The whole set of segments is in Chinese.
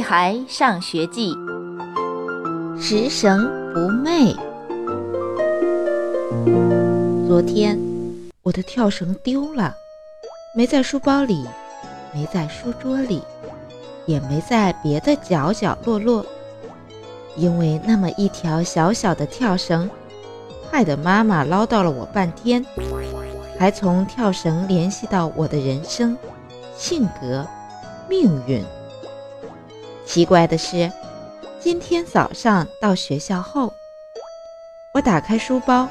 孩上学记》，食神不寐。昨天我的跳绳丢了，没在书包里，没在书桌里，也没在别的角角落落。因为那么一条小小的跳绳，害得妈妈唠叨了我半天，还从跳绳联系到我的人生、性格、命运。奇怪的是，今天早上到学校后，我打开书包，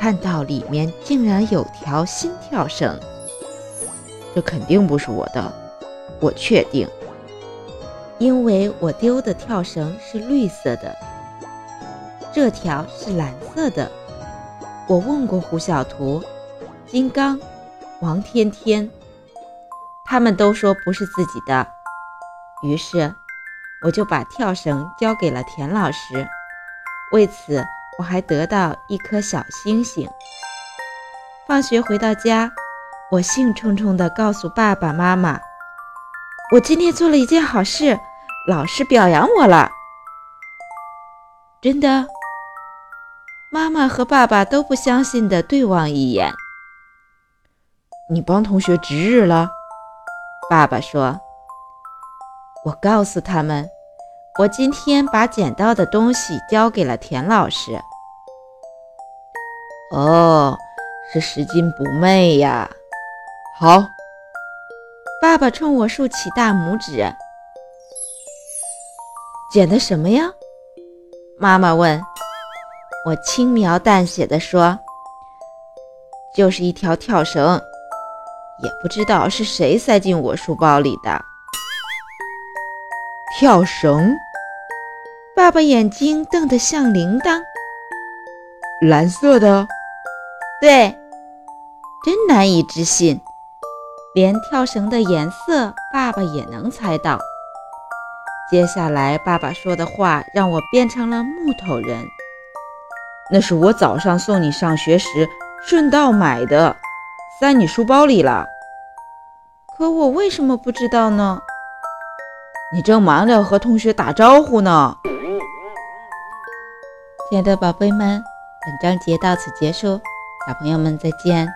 看到里面竟然有条新跳绳。这肯定不是我的，我确定，因为我丢的跳绳是绿色的，这条是蓝色的。我问过胡小图、金刚、王天天，他们都说不是自己的，于是。我就把跳绳交给了田老师，为此我还得到一颗小星星。放学回到家，我兴冲冲地告诉爸爸妈妈：“我今天做了一件好事，老师表扬我了。”真的？妈妈和爸爸都不相信地对望一眼。你帮同学值日了？爸爸说。我告诉他们，我今天把捡到的东西交给了田老师。哦，是拾金不昧呀！好，爸爸冲我竖起大拇指。捡的什么呀？妈妈问。我轻描淡写的说：“就是一条跳绳，也不知道是谁塞进我书包里的。”跳绳，爸爸眼睛瞪得像铃铛。蓝色的，对，真难以置信，连跳绳的颜色爸爸也能猜到。接下来爸爸说的话让我变成了木头人。那是我早上送你上学时顺道买的，塞你书包里了。可我为什么不知道呢？你正忙着和同学打招呼呢，亲爱的宝贝们，本章节到此结束，小朋友们再见。